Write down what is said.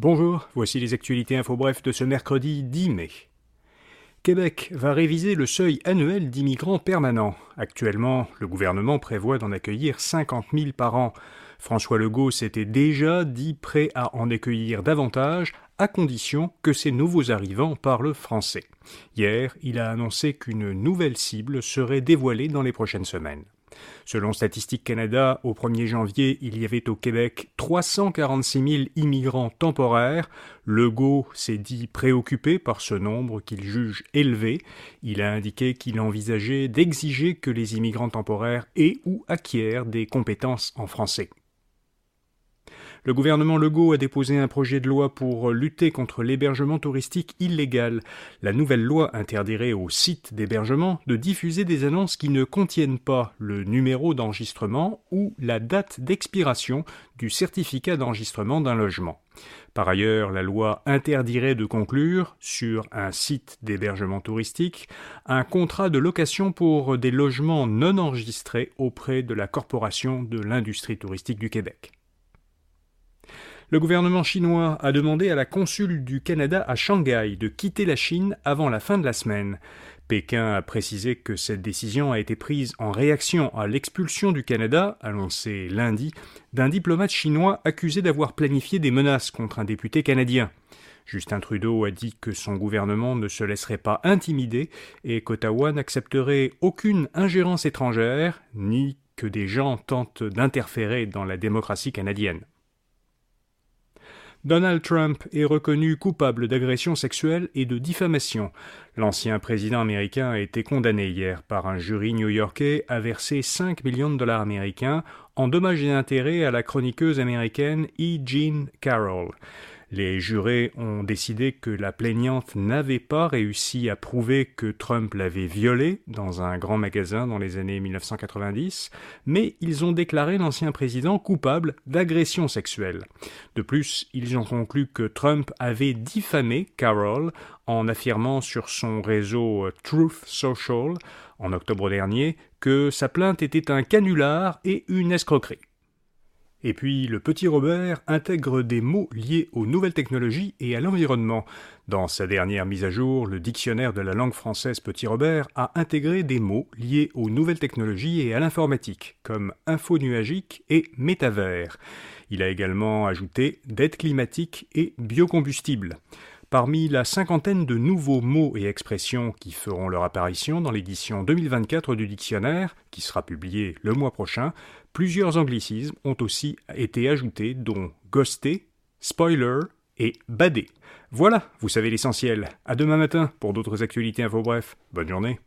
Bonjour, voici les actualités info bref de ce mercredi 10 mai. Québec va réviser le seuil annuel d'immigrants permanents. Actuellement, le gouvernement prévoit d'en accueillir 50 000 par an. François Legault s'était déjà dit prêt à en accueillir davantage, à condition que ces nouveaux arrivants parlent français. Hier, il a annoncé qu'une nouvelle cible serait dévoilée dans les prochaines semaines. Selon Statistique Canada, au 1er janvier, il y avait au Québec 346 000 immigrants temporaires. Legault s'est dit préoccupé par ce nombre qu'il juge élevé. Il a indiqué qu'il envisageait d'exiger que les immigrants temporaires aient ou acquièrent des compétences en français. Le gouvernement Legault a déposé un projet de loi pour lutter contre l'hébergement touristique illégal. La nouvelle loi interdirait aux sites d'hébergement de diffuser des annonces qui ne contiennent pas le numéro d'enregistrement ou la date d'expiration du certificat d'enregistrement d'un logement. Par ailleurs, la loi interdirait de conclure, sur un site d'hébergement touristique, un contrat de location pour des logements non enregistrés auprès de la Corporation de l'industrie touristique du Québec. Le gouvernement chinois a demandé à la consul du Canada à Shanghai de quitter la Chine avant la fin de la semaine. Pékin a précisé que cette décision a été prise en réaction à l'expulsion du Canada, annoncée lundi, d'un diplomate chinois accusé d'avoir planifié des menaces contre un député canadien. Justin Trudeau a dit que son gouvernement ne se laisserait pas intimider et qu'Ottawa n'accepterait aucune ingérence étrangère, ni que des gens tentent d'interférer dans la démocratie canadienne. Donald Trump est reconnu coupable d'agression sexuelle et de diffamation. L'ancien président américain a été condamné hier par un jury new-yorkais à verser 5 millions de dollars américains en dommages et intérêts à la chroniqueuse américaine E. Jean Carroll. Les jurés ont décidé que la plaignante n'avait pas réussi à prouver que Trump l'avait violée dans un grand magasin dans les années 1990, mais ils ont déclaré l'ancien président coupable d'agression sexuelle. De plus, ils ont conclu que Trump avait diffamé Carroll en affirmant sur son réseau Truth Social en octobre dernier que sa plainte était un canular et une escroquerie. Et puis, le petit Robert intègre des mots liés aux nouvelles technologies et à l'environnement. Dans sa dernière mise à jour, le dictionnaire de la langue française Petit Robert a intégré des mots liés aux nouvelles technologies et à l'informatique, comme infonuagique et métavers. Il a également ajouté dette climatique et biocombustible. Parmi la cinquantaine de nouveaux mots et expressions qui feront leur apparition dans l'édition 2024 du dictionnaire, qui sera publiée le mois prochain, plusieurs anglicismes ont aussi été ajoutés, dont ghoster, spoiler et bader. Voilà, vous savez l'essentiel. À demain matin pour d'autres actualités info bref. Bonne journée.